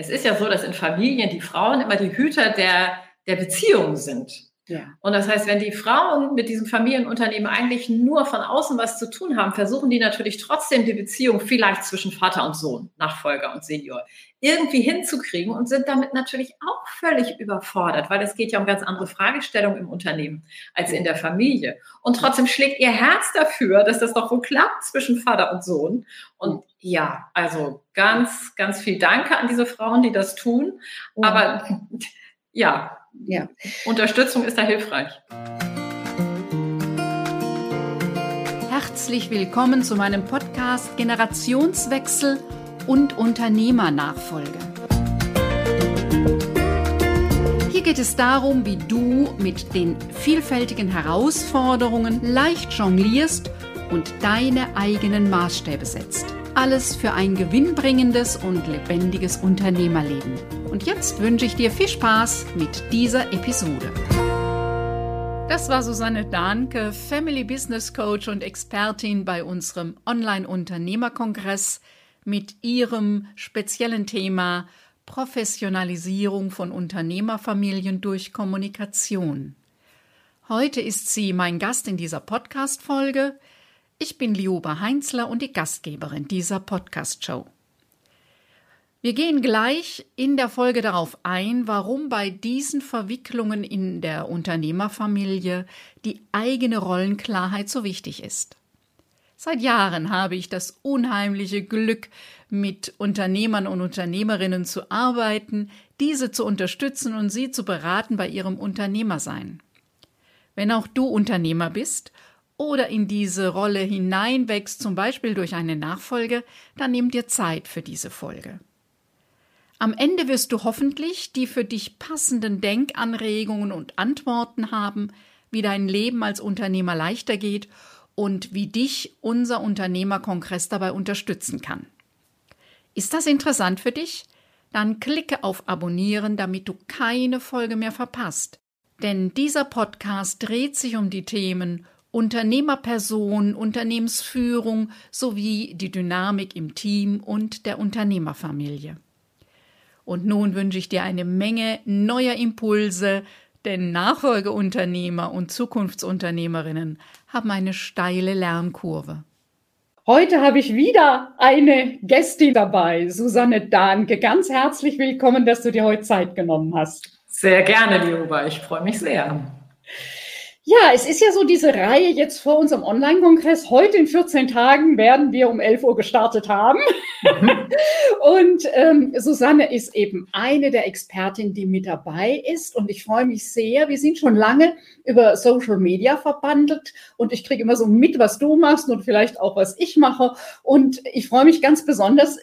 Es ist ja so, dass in Familien die Frauen immer die Hüter der, der Beziehung sind. Ja. Und das heißt, wenn die Frauen mit diesem Familienunternehmen eigentlich nur von außen was zu tun haben, versuchen die natürlich trotzdem die Beziehung vielleicht zwischen Vater und Sohn, Nachfolger und Senior, irgendwie hinzukriegen und sind damit natürlich auch völlig überfordert, weil es geht ja um ganz andere Fragestellungen im Unternehmen als in der Familie. Und trotzdem schlägt ihr Herz dafür, dass das doch wohl klappt zwischen Vater und Sohn. Und ja, also ganz, ganz viel Danke an diese Frauen, die das tun. Aber ja, ja. Unterstützung ist da hilfreich. Herzlich willkommen zu meinem Podcast Generationswechsel und Unternehmernachfolge. Hier geht es darum, wie du mit den vielfältigen Herausforderungen leicht jonglierst und deine eigenen Maßstäbe setzt. Alles für ein gewinnbringendes und lebendiges Unternehmerleben. Und jetzt wünsche ich dir viel Spaß mit dieser Episode. Das war Susanne Dahnke, Family Business Coach und Expertin bei unserem Online-Unternehmerkongress mit ihrem speziellen Thema Professionalisierung von Unternehmerfamilien durch Kommunikation. Heute ist sie mein Gast in dieser Podcast-Folge. Ich bin Lioba Heinzler und die Gastgeberin dieser Podcast-Show. Wir gehen gleich in der Folge darauf ein, warum bei diesen Verwicklungen in der Unternehmerfamilie die eigene Rollenklarheit so wichtig ist. Seit Jahren habe ich das unheimliche Glück, mit Unternehmern und Unternehmerinnen zu arbeiten, diese zu unterstützen und sie zu beraten bei ihrem Unternehmersein. Wenn auch du Unternehmer bist oder in diese Rolle hineinwächst, zum Beispiel durch eine Nachfolge, dann nimm dir Zeit für diese Folge. Am Ende wirst du hoffentlich die für dich passenden Denkanregungen und Antworten haben, wie dein Leben als Unternehmer leichter geht und wie dich unser Unternehmerkongress dabei unterstützen kann. Ist das interessant für dich? Dann klicke auf Abonnieren, damit du keine Folge mehr verpasst. Denn dieser Podcast dreht sich um die Themen Unternehmerperson, Unternehmensführung sowie die Dynamik im Team und der Unternehmerfamilie. Und nun wünsche ich dir eine Menge neuer Impulse, denn Nachfolgeunternehmer und Zukunftsunternehmerinnen haben eine steile Lernkurve. Heute habe ich wieder eine Gästin dabei, Susanne Dahnke. Ganz herzlich willkommen, dass du dir heute Zeit genommen hast. Sehr gerne, Liuba. Ich freue mich sehr. Ja, es ist ja so diese Reihe jetzt vor unserem Online-Kongress. Heute in 14 Tagen werden wir um 11 Uhr gestartet haben. Mhm. und ähm, Susanne ist eben eine der Expertinnen, die mit dabei ist. Und ich freue mich sehr. Wir sind schon lange über Social Media verbandelt und ich kriege immer so mit, was du machst und vielleicht auch, was ich mache. Und ich freue mich ganz besonders,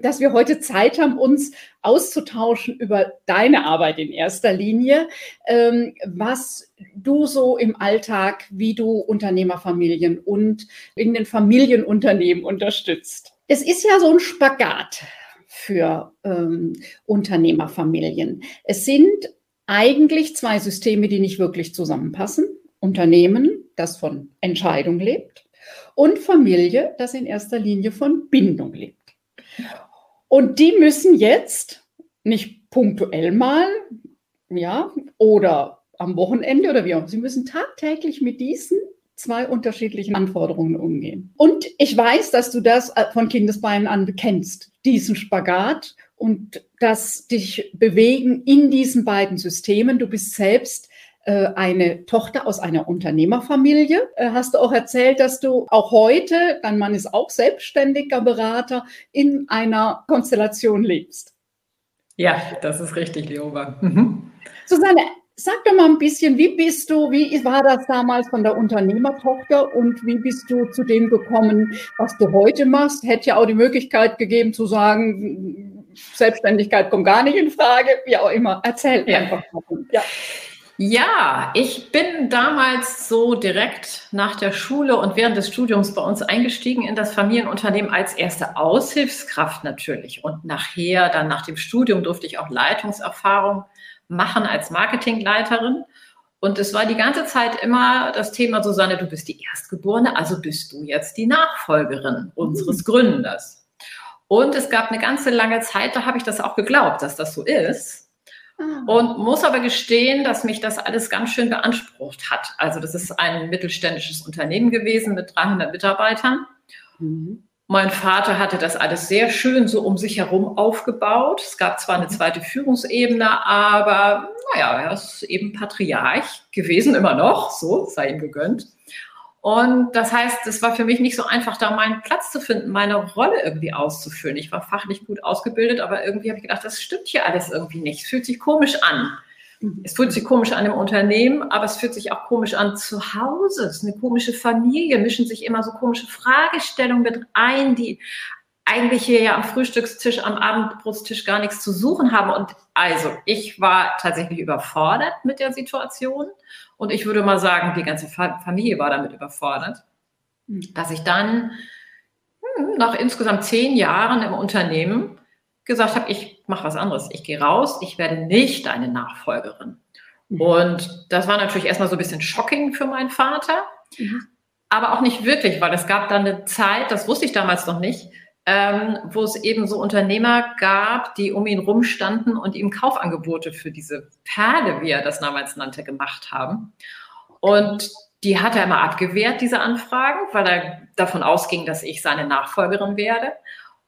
dass wir heute Zeit haben, uns auszutauschen über deine Arbeit in erster Linie, ähm, was du so im Alltag, wie du Unternehmerfamilien und in den Familienunternehmen unterstützt. Es ist ja so ein Spagat für ähm, Unternehmerfamilien. Es sind eigentlich zwei Systeme, die nicht wirklich zusammenpassen. Unternehmen, das von Entscheidung lebt, und Familie, das in erster Linie von Bindung lebt. Und die müssen jetzt nicht punktuell mal, ja, oder am Wochenende oder wie auch, sie müssen tagtäglich mit diesen zwei unterschiedlichen Anforderungen umgehen. Und ich weiß, dass du das äh, von Kindesbeinen an kennst, diesen Spagat und das dich bewegen in diesen beiden Systemen. Du bist selbst eine Tochter aus einer Unternehmerfamilie. Äh, hast du auch erzählt, dass du auch heute, dein Mann ist auch selbstständiger Berater, in einer Konstellation lebst. Ja, das ist richtig, Leoba. Mhm. Susanne, sag doch mal ein bisschen, wie bist du, wie war das damals von der Unternehmertochter und wie bist du zu dem gekommen, was du heute machst? Hätte ja auch die Möglichkeit gegeben zu sagen, Selbstständigkeit kommt gar nicht in Frage, wie auch immer. Erzähl ja. einfach mal. Ja. Ja, ich bin damals so direkt nach der Schule und während des Studiums bei uns eingestiegen in das Familienunternehmen als erste Aushilfskraft natürlich. Und nachher, dann nach dem Studium, durfte ich auch Leitungserfahrung machen als Marketingleiterin. Und es war die ganze Zeit immer das Thema, Susanne, du bist die Erstgeborene, also bist du jetzt die Nachfolgerin unseres Gründers. Und es gab eine ganze lange Zeit, da habe ich das auch geglaubt, dass das so ist. Ah. Und muss aber gestehen, dass mich das alles ganz schön beansprucht hat. Also das ist ein mittelständisches Unternehmen gewesen mit 300 Mitarbeitern. Mhm. Mein Vater hatte das alles sehr schön so um sich herum aufgebaut. Es gab zwar eine mhm. zweite Führungsebene, aber naja, er ist eben Patriarch gewesen, immer noch, so sei ihm gegönnt. Und das heißt, es war für mich nicht so einfach, da meinen Platz zu finden, meine Rolle irgendwie auszufüllen. Ich war fachlich gut ausgebildet, aber irgendwie habe ich gedacht, das stimmt hier alles irgendwie nicht. Es fühlt sich komisch an. Es fühlt sich komisch an im Unternehmen, aber es fühlt sich auch komisch an zu Hause. Es ist eine komische Familie, mischen sich immer so komische Fragestellungen mit ein, die eigentlich hier ja am Frühstückstisch, am Abendbrotstisch gar nichts zu suchen haben. Und also, ich war tatsächlich überfordert mit der Situation. Und ich würde mal sagen, die ganze Familie war damit überfordert, hm. dass ich dann hm, nach insgesamt zehn Jahren im Unternehmen gesagt habe, ich mache was anderes. Ich gehe raus, ich werde nicht deine Nachfolgerin. Mhm. Und das war natürlich erstmal so ein bisschen shocking für meinen Vater, mhm. aber auch nicht wirklich, weil es gab dann eine Zeit, das wusste ich damals noch nicht, ähm, wo es eben so Unternehmer gab, die um ihn rumstanden und ihm Kaufangebote für diese Perle, wie er das damals nannte, gemacht haben. Und die hat er immer abgewehrt, diese Anfragen, weil er davon ausging, dass ich seine Nachfolgerin werde.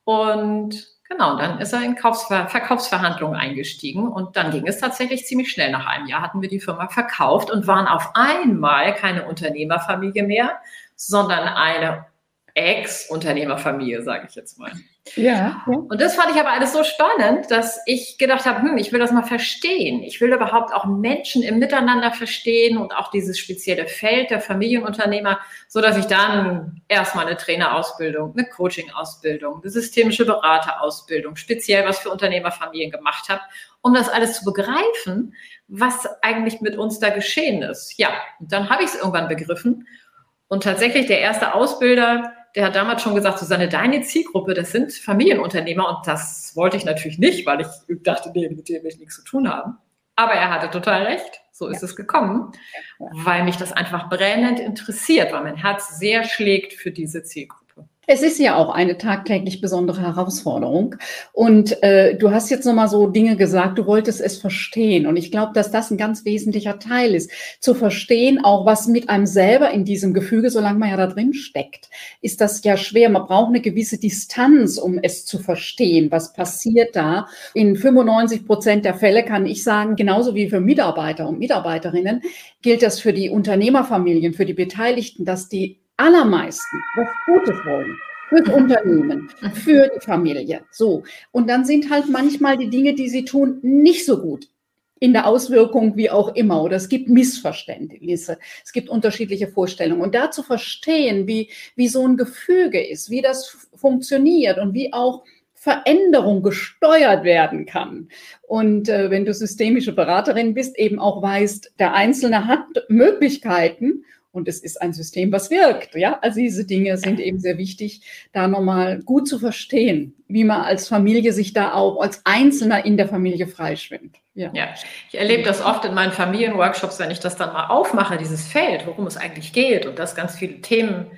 Und Genau, dann ist er in Kaufsver Verkaufsverhandlungen eingestiegen und dann ging es tatsächlich ziemlich schnell. Nach einem Jahr hatten wir die Firma verkauft und waren auf einmal keine Unternehmerfamilie mehr, sondern eine Ex-Unternehmerfamilie, sage ich jetzt mal. Ja, ja. Und das fand ich aber alles so spannend, dass ich gedacht habe, hm, ich will das mal verstehen. Ich will überhaupt auch Menschen im Miteinander verstehen und auch dieses spezielle Feld der Familienunternehmer, so dass ich dann erstmal eine Trainerausbildung, eine Coaching-Ausbildung, eine systemische Beraterausbildung, speziell was für Unternehmerfamilien gemacht habe, um das alles zu begreifen, was eigentlich mit uns da geschehen ist. Ja, und dann habe ich es irgendwann begriffen. Und tatsächlich der erste Ausbilder, der hat damals schon gesagt, Susanne, deine Zielgruppe, das sind Familienunternehmer und das wollte ich natürlich nicht, weil ich dachte, nee, mit denen will ich nichts zu tun haben. Aber er hatte total recht. So ist ja. es gekommen, weil mich das einfach brennend interessiert, weil mein Herz sehr schlägt für diese Zielgruppe. Es ist ja auch eine tagtäglich besondere Herausforderung. Und äh, du hast jetzt nochmal so Dinge gesagt, du wolltest es verstehen. Und ich glaube, dass das ein ganz wesentlicher Teil ist. Zu verstehen, auch was mit einem selber in diesem Gefüge, solange man ja da drin steckt, ist das ja schwer. Man braucht eine gewisse Distanz, um es zu verstehen. Was passiert da? In 95 Prozent der Fälle kann ich sagen, genauso wie für Mitarbeiter und Mitarbeiterinnen, gilt das für die Unternehmerfamilien, für die Beteiligten, dass die allermeisten was Gutes wollen. Fürs mhm. Unternehmen, mhm. für die Familie. So. Und dann sind halt manchmal die Dinge, die sie tun, nicht so gut in der Auswirkung, wie auch immer. Oder es gibt Missverständnisse. Es gibt unterschiedliche Vorstellungen. Und da zu verstehen, wie, wie so ein Gefüge ist, wie das funktioniert und wie auch Veränderung gesteuert werden kann. Und äh, wenn du systemische Beraterin bist, eben auch weißt, der Einzelne hat Möglichkeiten und es ist ein System, was wirkt. Ja, also diese Dinge sind eben sehr wichtig, da nochmal gut zu verstehen, wie man als Familie sich da auch als Einzelner in der Familie freischwimmt. Ja. ja, ich erlebe das oft in meinen Familienworkshops, wenn ich das dann mal aufmache, dieses Feld, worum es eigentlich geht und dass ganz viele Themen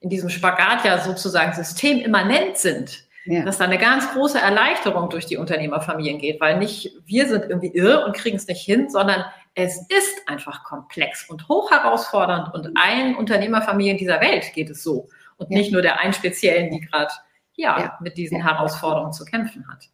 in diesem Spagat ja sozusagen systemimmanent sind. Ja. Dass da eine ganz große Erleichterung durch die Unternehmerfamilien geht, weil nicht wir sind irgendwie irre und kriegen es nicht hin, sondern es ist einfach komplex und hoch herausfordernd und allen Unternehmerfamilien dieser Welt geht es so und ja. nicht nur der einen speziellen, die gerade ja, mit diesen. Herausforderungen zu kämpfen hat.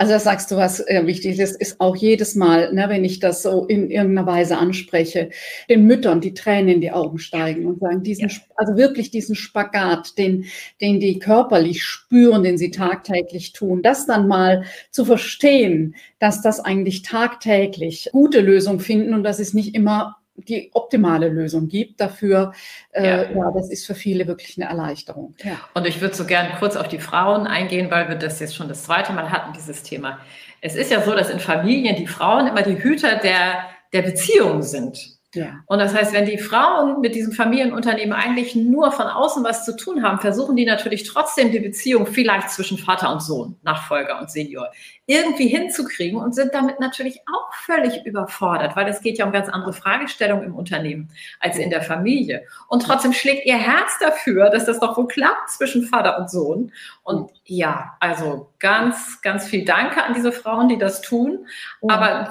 Also das sagst du, was äh, wichtig ist, ist auch jedes Mal, ne, wenn ich das so in irgendeiner Weise anspreche, den Müttern die Tränen in die Augen steigen und sagen, diesen, ja. also wirklich diesen Spagat, den, den die körperlich spüren, den sie tagtäglich tun, das dann mal zu verstehen, dass das eigentlich tagtäglich gute Lösungen finden und das ist nicht immer die optimale Lösung gibt dafür. Äh, ja. ja. das ist für viele wirklich eine Erleichterung. Ja. Und ich würde so gerne kurz auf die Frauen eingehen, weil wir das jetzt schon das zweite Mal hatten, dieses Thema. Es ist ja so, dass in Familien die Frauen immer die Hüter der, der Beziehung sind. Ja. Und das heißt, wenn die Frauen mit diesem Familienunternehmen eigentlich nur von außen was zu tun haben, versuchen die natürlich trotzdem die Beziehung vielleicht zwischen Vater und Sohn, Nachfolger und Senior irgendwie hinzukriegen und sind damit natürlich auch völlig überfordert, weil es geht ja um ganz andere Fragestellungen im Unternehmen als in der Familie. Und trotzdem schlägt ihr Herz dafür, dass das doch wohl klappt zwischen Vater und Sohn. Und ja, also ganz, ganz viel Danke an diese Frauen, die das tun. Aber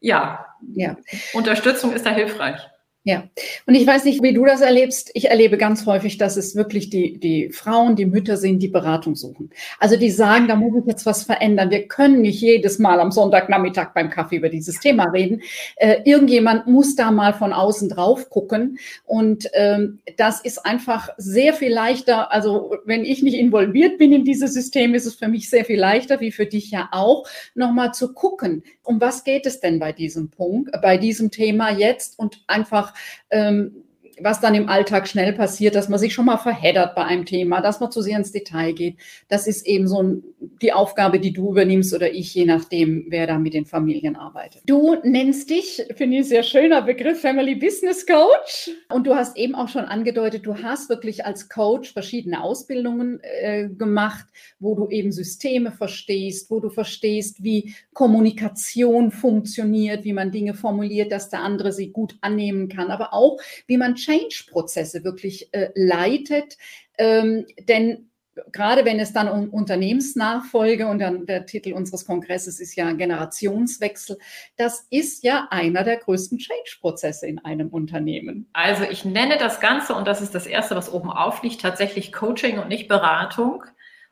ja, ja. Unterstützung ist da hilfreich. Ja, und ich weiß nicht, wie du das erlebst. Ich erlebe ganz häufig, dass es wirklich die, die Frauen, die Mütter sind, die Beratung suchen. Also die sagen, da muss ich jetzt was verändern. Wir können nicht jedes Mal am Sonntagnachmittag beim Kaffee über dieses Thema reden. Äh, irgendjemand muss da mal von außen drauf gucken. Und ähm, das ist einfach sehr viel leichter. Also wenn ich nicht involviert bin in dieses System, ist es für mich sehr viel leichter, wie für dich ja auch, nochmal zu gucken, um was geht es denn bei diesem Punkt, bei diesem Thema jetzt und einfach ähm, was dann im Alltag schnell passiert, dass man sich schon mal verheddert bei einem Thema, dass man zu sehr ins Detail geht. Das ist eben so die Aufgabe, die du übernimmst oder ich, je nachdem, wer da mit den Familien arbeitet. Du nennst dich, finde ich, sehr schöner Begriff, Family Business Coach. Und du hast eben auch schon angedeutet, du hast wirklich als Coach verschiedene Ausbildungen äh, gemacht, wo du eben Systeme verstehst, wo du verstehst, wie Kommunikation funktioniert, wie man Dinge formuliert, dass der andere sie gut annehmen kann, aber auch, wie man Change-Prozesse wirklich äh, leitet. Ähm, denn gerade wenn es dann um Unternehmensnachfolge und dann der Titel unseres Kongresses ist ja Generationswechsel, das ist ja einer der größten Change-Prozesse in einem Unternehmen. Also ich nenne das Ganze, und das ist das Erste, was oben aufliegt, tatsächlich Coaching und nicht Beratung,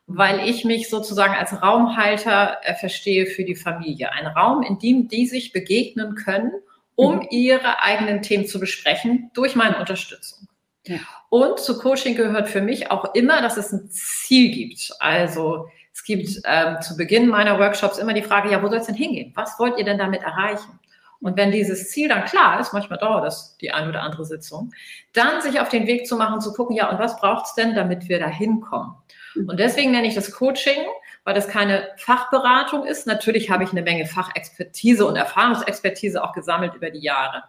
weil ich mich sozusagen als Raumhalter äh, verstehe für die Familie. Ein Raum, in dem die sich begegnen können um ihre eigenen Themen zu besprechen durch meine Unterstützung. Ja. Und zu Coaching gehört für mich auch immer, dass es ein Ziel gibt. Also es gibt ähm, zu Beginn meiner Workshops immer die Frage, ja, wo soll es denn hingehen? Was wollt ihr denn damit erreichen? Und wenn dieses Ziel dann klar ist, manchmal dauert das die eine oder andere Sitzung, dann sich auf den Weg zu machen, zu gucken, ja, und was braucht es denn, damit wir da hinkommen? Mhm. Und deswegen nenne ich das Coaching, weil das keine Fachberatung ist. Natürlich habe ich eine Menge Fachexpertise und Erfahrungsexpertise auch gesammelt über die Jahre.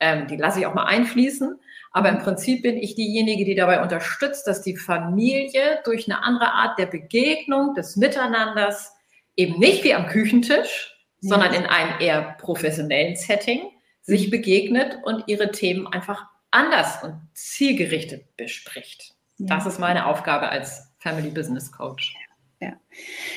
Ähm, die lasse ich auch mal einfließen. Aber im Prinzip bin ich diejenige, die dabei unterstützt, dass die Familie durch eine andere Art der Begegnung, des Miteinanders, eben nicht wie am Küchentisch, ja. sondern in einem eher professionellen Setting, sich begegnet und ihre Themen einfach anders und zielgerichtet bespricht. Ja. Das ist meine Aufgabe als Family Business Coach. Ja.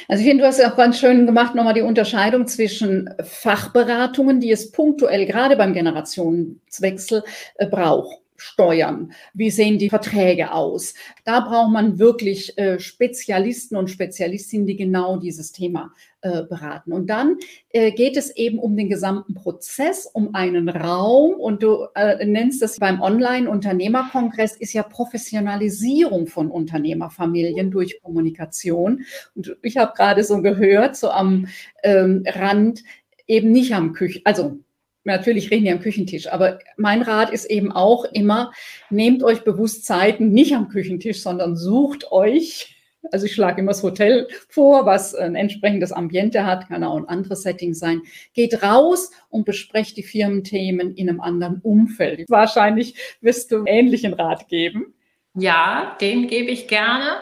Also ich finde, du hast ja auch ganz schön gemacht, nochmal die Unterscheidung zwischen Fachberatungen, die es punktuell gerade beim Generationswechsel äh, braucht steuern? Wie sehen die Verträge aus? Da braucht man wirklich äh, Spezialisten und Spezialistinnen, die genau dieses Thema äh, beraten. Und dann äh, geht es eben um den gesamten Prozess, um einen Raum. Und du äh, nennst das beim Online-Unternehmerkongress, ist ja Professionalisierung von Unternehmerfamilien durch Kommunikation. Und ich habe gerade so gehört, so am ähm, Rand, eben nicht am Küchen, also natürlich reden wir am Küchentisch, aber mein Rat ist eben auch immer, nehmt euch bewusst Zeiten nicht am Küchentisch, sondern sucht euch, also ich schlage immer das Hotel vor, was ein entsprechendes Ambiente hat, kann auch ein anderes Setting sein. Geht raus und besprecht die Firmenthemen in einem anderen Umfeld. Wahrscheinlich wirst du ähnlichen Rat geben. Ja, den gebe ich gerne.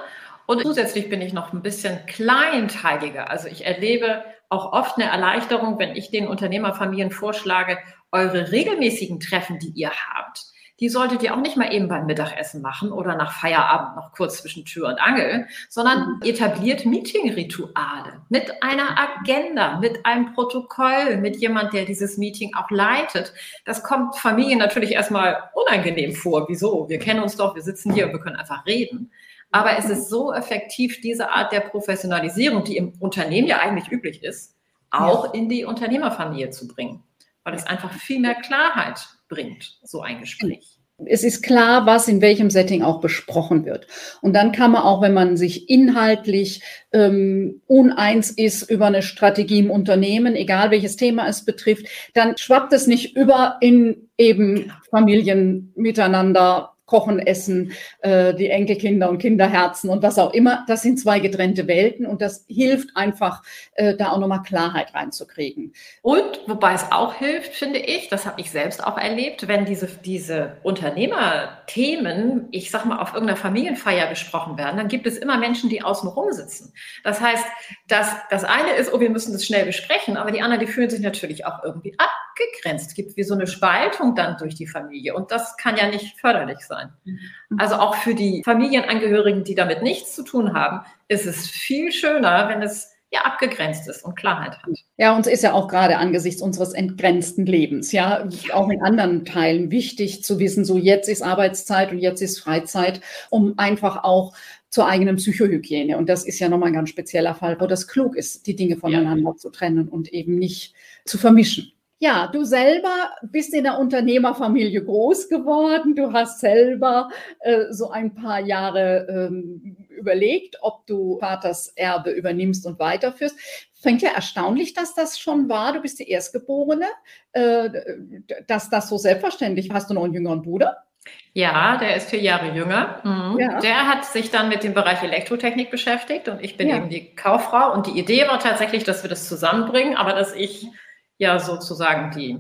Und zusätzlich bin ich noch ein bisschen kleinteiliger. Also ich erlebe auch oft eine Erleichterung, wenn ich den Unternehmerfamilien vorschlage, eure regelmäßigen Treffen, die ihr habt, die solltet ihr auch nicht mal eben beim Mittagessen machen oder nach Feierabend noch kurz zwischen Tür und Angel, sondern etabliert Meeting-Rituale mit einer Agenda, mit einem Protokoll, mit jemand, der dieses Meeting auch leitet. Das kommt Familien natürlich erstmal unangenehm vor. Wieso? Wir kennen uns doch, wir sitzen hier und wir können einfach reden. Aber es ist so effektiv, diese Art der Professionalisierung, die im Unternehmen ja eigentlich üblich ist, auch in die Unternehmerfamilie zu bringen. Weil es einfach viel mehr Klarheit bringt, so ein Gespräch. Es ist klar, was in welchem Setting auch besprochen wird. Und dann kann man auch, wenn man sich inhaltlich ähm, uneins ist über eine Strategie im Unternehmen, egal welches Thema es betrifft, dann schwappt es nicht über in eben genau. Familien miteinander Kochen, Essen, äh, die Enkelkinder und Kinderherzen und was auch immer. Das sind zwei getrennte Welten und das hilft einfach, äh, da auch nochmal Klarheit reinzukriegen. Und wobei es auch hilft, finde ich, das habe ich selbst auch erlebt, wenn diese, diese Unternehmerthemen, ich sag mal, auf irgendeiner Familienfeier besprochen werden, dann gibt es immer Menschen, die außen rum sitzen. Das heißt, dass das eine ist, oh, wir müssen das schnell besprechen, aber die anderen, die fühlen sich natürlich auch irgendwie abgegrenzt. Es gibt wie so eine Spaltung dann durch die Familie und das kann ja nicht förderlich sein sein. Mhm. Also auch für die Familienangehörigen, die damit nichts zu tun haben, ist es viel schöner, wenn es ja abgegrenzt ist und Klarheit hat. Ja, uns ist ja auch gerade angesichts unseres entgrenzten Lebens, ja, auch in anderen Teilen wichtig zu wissen, so jetzt ist Arbeitszeit und jetzt ist Freizeit, um einfach auch zur eigenen Psychohygiene. Und das ist ja nochmal ein ganz spezieller Fall, wo das klug ist, die Dinge voneinander ja. zu trennen und eben nicht zu vermischen. Ja, du selber bist in der Unternehmerfamilie groß geworden. Du hast selber äh, so ein paar Jahre ähm, überlegt, ob du Vaters Erbe übernimmst und weiterführst. Fängt ja erstaunlich, dass das schon war. Du bist die Erstgeborene, äh, dass das so selbstverständlich. Hast du noch einen jüngeren Bruder? Ja, der ist vier Jahre jünger. Mhm. Ja. Der hat sich dann mit dem Bereich Elektrotechnik beschäftigt und ich bin ja. eben die Kauffrau. Und die Idee war tatsächlich, dass wir das zusammenbringen, aber dass ich ja sozusagen die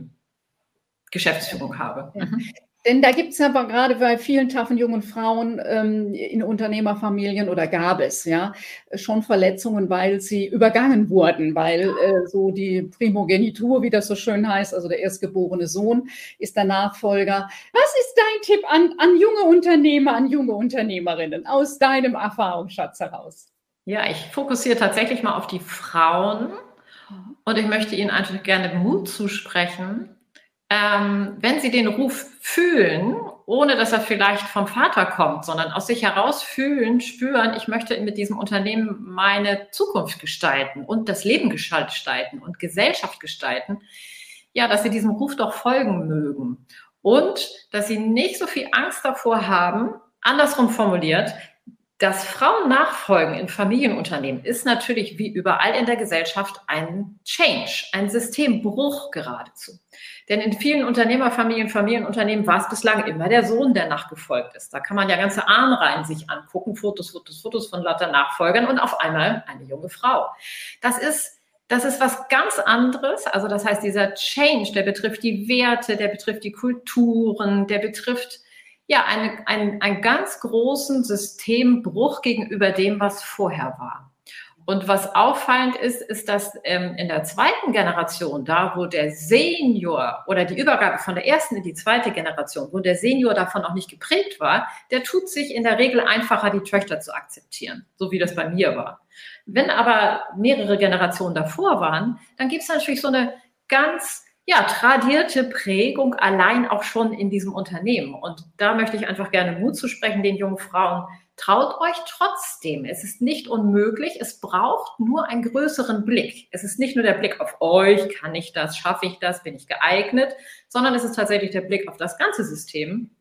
Geschäftsführung habe. Ja. Mhm. Denn da gibt es ja gerade bei vielen taffen jungen Frauen ähm, in Unternehmerfamilien oder gab es ja schon Verletzungen, weil sie übergangen wurden, weil äh, so die Primogenitur, wie das so schön heißt, also der erstgeborene Sohn ist der Nachfolger. Was ist dein Tipp an, an junge Unternehmer, an junge Unternehmerinnen aus deinem Erfahrungsschatz heraus? Ja, ich fokussiere tatsächlich mal auf die Frauen und ich möchte Ihnen einfach gerne Mut zusprechen, ähm, wenn Sie den Ruf fühlen, ohne dass er vielleicht vom Vater kommt, sondern aus sich heraus fühlen, spüren, ich möchte mit diesem Unternehmen meine Zukunft gestalten und das Leben gestalten und Gesellschaft gestalten, ja, dass Sie diesem Ruf doch folgen mögen. Und dass Sie nicht so viel Angst davor haben, andersrum formuliert, das Frauennachfolgen in Familienunternehmen ist natürlich wie überall in der Gesellschaft ein Change, ein Systembruch geradezu. Denn in vielen Unternehmerfamilien, Familienunternehmen war es bislang immer der Sohn, der nachgefolgt ist. Da kann man ja ganze Ahnreihen sich angucken, Fotos, Fotos, Fotos von lauter Nachfolgern und auf einmal eine junge Frau. Das ist das ist was ganz anderes. Also das heißt, dieser Change, der betrifft die Werte, der betrifft die Kulturen, der betrifft ja, eine, ein, einen ganz großen Systembruch gegenüber dem, was vorher war. Und was auffallend ist, ist, dass ähm, in der zweiten Generation, da wo der Senior oder die Übergabe von der ersten in die zweite Generation, wo der Senior davon auch nicht geprägt war, der tut sich in der Regel einfacher, die Töchter zu akzeptieren, so wie das bei mir war. Wenn aber mehrere Generationen davor waren, dann gibt es natürlich so eine ganz ja, tradierte Prägung allein auch schon in diesem Unternehmen. Und da möchte ich einfach gerne Mut zu sprechen, den jungen Frauen. Traut euch trotzdem. Es ist nicht unmöglich. Es braucht nur einen größeren Blick. Es ist nicht nur der Blick auf euch. Kann ich das? Schaffe ich das? Bin ich geeignet? Sondern es ist tatsächlich der Blick auf das ganze System,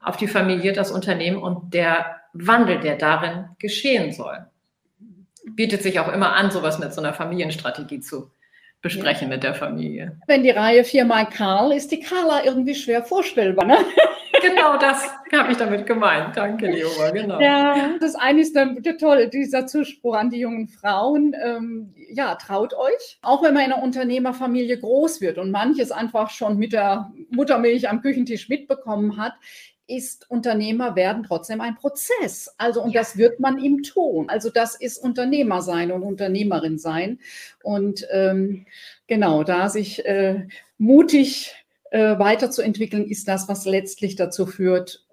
auf die Familie, das Unternehmen und der Wandel, der darin geschehen soll. Bietet sich auch immer an, sowas mit so einer Familienstrategie zu besprechen ja. mit der Familie. Wenn die Reihe viermal Karl ist, die Carla irgendwie schwer vorstellbar. Ne? Genau das habe ich damit gemeint. Danke, Leoma, genau. Ja, das eine ist dann toll, dieser Zuspruch an die jungen Frauen. Ähm, ja, traut euch. Auch wenn man in einer Unternehmerfamilie groß wird und manches einfach schon mit der Muttermilch am Küchentisch mitbekommen hat, ist Unternehmer werden trotzdem ein Prozess. Also, und ja. das wird man ihm tun. Also, das ist Unternehmer sein und Unternehmerin sein. Und ähm, genau, da sich äh, mutig äh, weiterzuentwickeln, ist das, was letztlich dazu führt,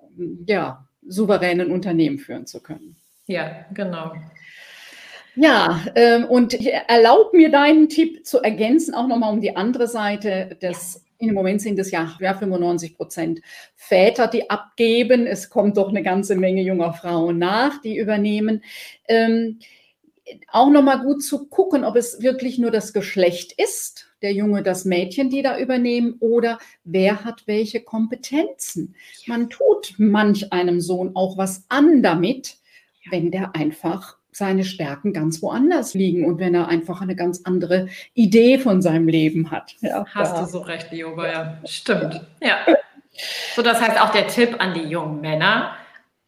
ja, souveränen Unternehmen führen zu können. Ja, genau. Ja, ähm, und erlaub mir deinen Tipp zu ergänzen, auch nochmal um die andere Seite des im Moment sind es ja, ja 95 Prozent Väter, die abgeben. Es kommt doch eine ganze Menge junger Frauen nach, die übernehmen. Ähm, auch nochmal gut zu gucken, ob es wirklich nur das Geschlecht ist, der Junge, das Mädchen, die da übernehmen, oder wer hat welche Kompetenzen. Man tut manch einem Sohn auch was an damit, wenn der einfach seine Stärken ganz woanders liegen und wenn er einfach eine ganz andere Idee von seinem Leben hat. Ja, Hast da. du so recht, Lioba, ja. Stimmt. Ja. So, das heißt auch der Tipp an die jungen Männer,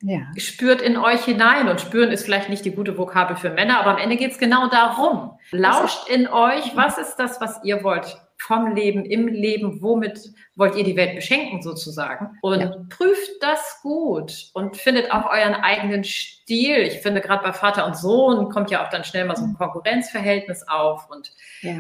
ja. spürt in euch hinein und spüren ist vielleicht nicht die gute Vokabel für Männer, aber am Ende geht es genau darum. Lauscht in euch, was ist das, was ihr wollt vom Leben, im Leben, womit wollt ihr die Welt beschenken sozusagen und ja. prüft das gut und findet auch euren eigenen Stil. Ich finde gerade bei Vater und Sohn kommt ja auch dann schnell mal so ein Konkurrenzverhältnis auf und ja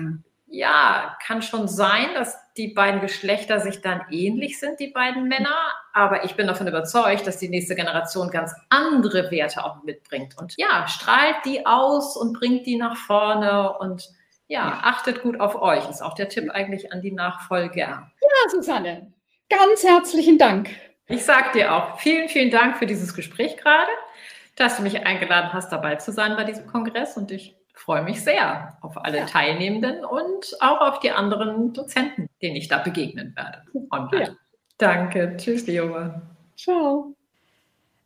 ja, kann schon sein, dass die beiden Geschlechter sich dann ähnlich sind, die beiden Männer. Aber ich bin davon überzeugt, dass die nächste Generation ganz andere Werte auch mitbringt. Und ja, strahlt die aus und bringt die nach vorne und ja, achtet gut auf euch. Ist auch der Tipp eigentlich an die Nachfolger. Ja, Susanne, ganz herzlichen Dank. Ich sag dir auch vielen, vielen Dank für dieses Gespräch gerade, dass du mich eingeladen hast, dabei zu sein bei diesem Kongress und ich freue mich sehr auf alle ja. Teilnehmenden und auch auf die anderen Dozenten, denen ich da begegnen werde. Online. Ja. Danke. Tschüss, Leoma. Ciao.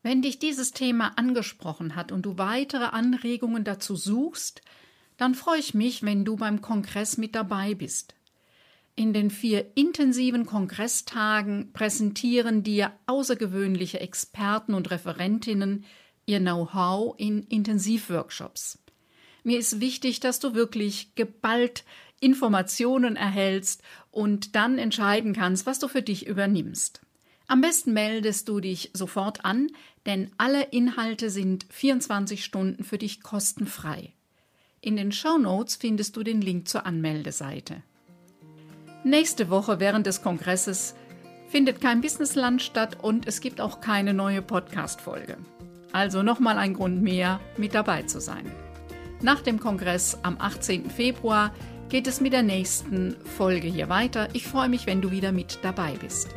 Wenn dich dieses Thema angesprochen hat und du weitere Anregungen dazu suchst, dann freue ich mich, wenn du beim Kongress mit dabei bist. In den vier intensiven Kongresstagen präsentieren dir außergewöhnliche Experten und Referentinnen ihr Know-how in Intensivworkshops. Mir ist wichtig, dass du wirklich geballt Informationen erhältst und dann entscheiden kannst, was du für dich übernimmst. Am besten meldest du dich sofort an, denn alle Inhalte sind 24 Stunden für dich kostenfrei. In den Show Notes findest du den Link zur Anmeldeseite. Nächste Woche während des Kongresses findet kein Business Lunch statt und es gibt auch keine neue Podcast-Folge. Also nochmal ein Grund mehr, mit dabei zu sein. Nach dem Kongress am 18. Februar geht es mit der nächsten Folge hier weiter. Ich freue mich, wenn du wieder mit dabei bist.